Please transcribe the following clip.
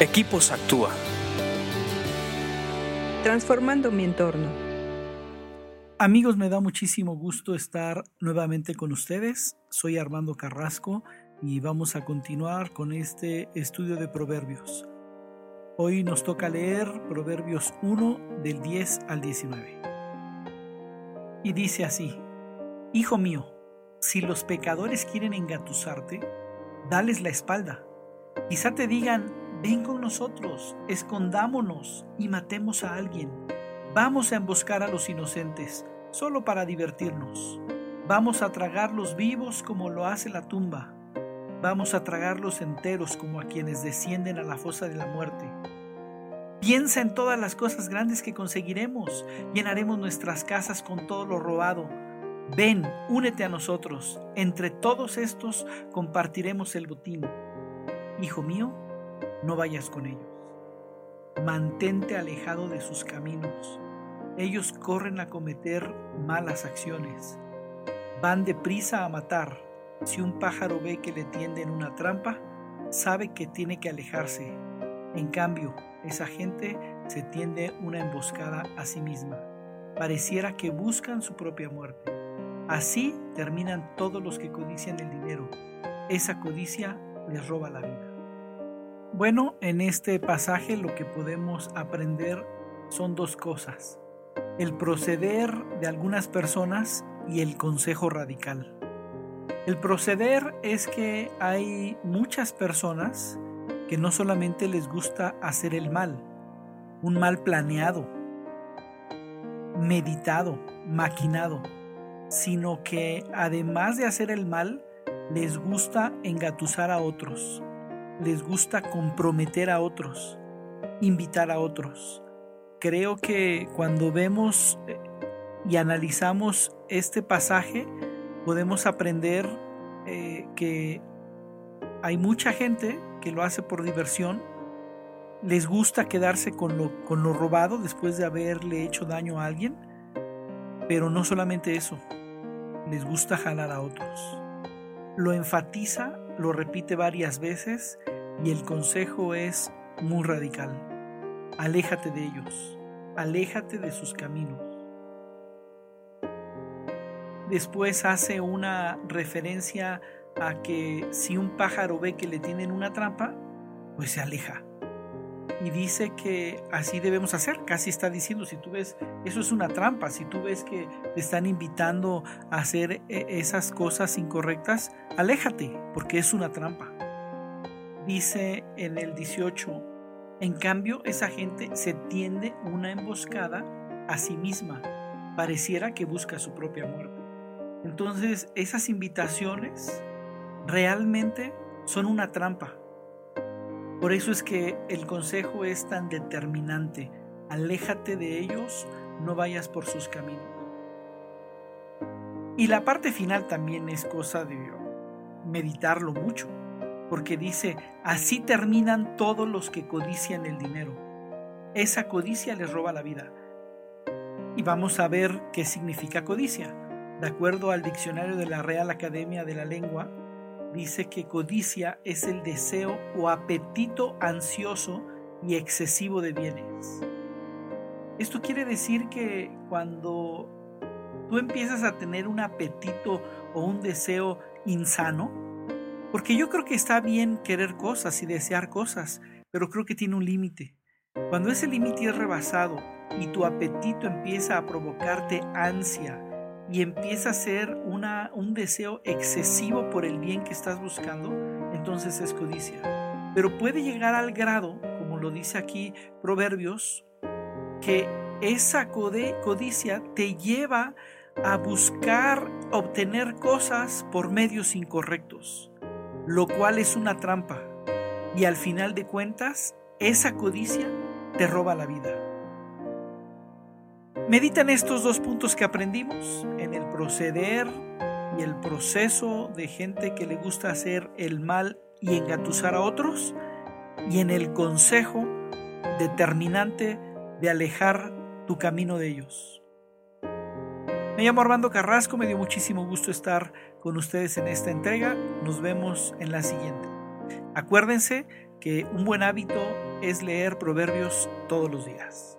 Equipos Actúa. Transformando mi entorno. Amigos, me da muchísimo gusto estar nuevamente con ustedes. Soy Armando Carrasco y vamos a continuar con este estudio de Proverbios. Hoy nos toca leer Proverbios 1 del 10 al 19. Y dice así, Hijo mío, si los pecadores quieren engatusarte, dales la espalda. Quizá te digan, Ven con nosotros, escondámonos y matemos a alguien. Vamos a emboscar a los inocentes, solo para divertirnos. Vamos a tragarlos vivos como lo hace la tumba. Vamos a tragarlos enteros como a quienes descienden a la fosa de la muerte. Piensa en todas las cosas grandes que conseguiremos. Llenaremos nuestras casas con todo lo robado. Ven, únete a nosotros. Entre todos estos compartiremos el botín. Hijo mío, no vayas con ellos. Mantente alejado de sus caminos. Ellos corren a cometer malas acciones. Van deprisa a matar. Si un pájaro ve que le tienden una trampa, sabe que tiene que alejarse. En cambio, esa gente se tiende una emboscada a sí misma. Pareciera que buscan su propia muerte. Así terminan todos los que codician el dinero. Esa codicia les roba la vida. Bueno, en este pasaje lo que podemos aprender son dos cosas. El proceder de algunas personas y el consejo radical. El proceder es que hay muchas personas que no solamente les gusta hacer el mal, un mal planeado, meditado, maquinado, sino que además de hacer el mal, les gusta engatusar a otros, les gusta comprometer a otros, invitar a otros. Creo que cuando vemos eh, y analizamos este pasaje, podemos aprender eh, que hay mucha gente que lo hace por diversión, les gusta quedarse con lo, con lo robado después de haberle hecho daño a alguien, pero no solamente eso, les gusta jalar a otros. Lo enfatiza lo repite varias veces y el consejo es muy radical. Aléjate de ellos, aléjate de sus caminos. Después hace una referencia a que si un pájaro ve que le tienen una trampa, pues se aleja y dice que así debemos hacer. Casi está diciendo, si tú ves, eso es una trampa, si tú ves que te están invitando a hacer eh, esas cosas incorrectas, aléjate, porque es una trampa. Dice en el 18, en cambio esa gente se tiende una emboscada a sí misma, pareciera que busca su propia muerte. Entonces esas invitaciones realmente son una trampa por eso es que el consejo es tan determinante. Aléjate de ellos, no vayas por sus caminos. Y la parte final también es cosa de meditarlo mucho, porque dice, así terminan todos los que codician el dinero. Esa codicia les roba la vida. Y vamos a ver qué significa codicia. De acuerdo al diccionario de la Real Academia de la Lengua, dice que codicia es el deseo o apetito ansioso y excesivo de bienes. Esto quiere decir que cuando tú empiezas a tener un apetito o un deseo insano, porque yo creo que está bien querer cosas y desear cosas, pero creo que tiene un límite. Cuando ese límite es rebasado y tu apetito empieza a provocarte ansia, y empieza a ser un deseo excesivo por el bien que estás buscando, entonces es codicia. Pero puede llegar al grado, como lo dice aquí Proverbios, que esa codicia te lleva a buscar obtener cosas por medios incorrectos, lo cual es una trampa. Y al final de cuentas, esa codicia te roba la vida. Medita en estos dos puntos que aprendimos, en el proceder y el proceso de gente que le gusta hacer el mal y engatusar a otros, y en el consejo determinante de alejar tu camino de ellos. Me llamo Armando Carrasco, me dio muchísimo gusto estar con ustedes en esta entrega. Nos vemos en la siguiente. Acuérdense que un buen hábito es leer proverbios todos los días.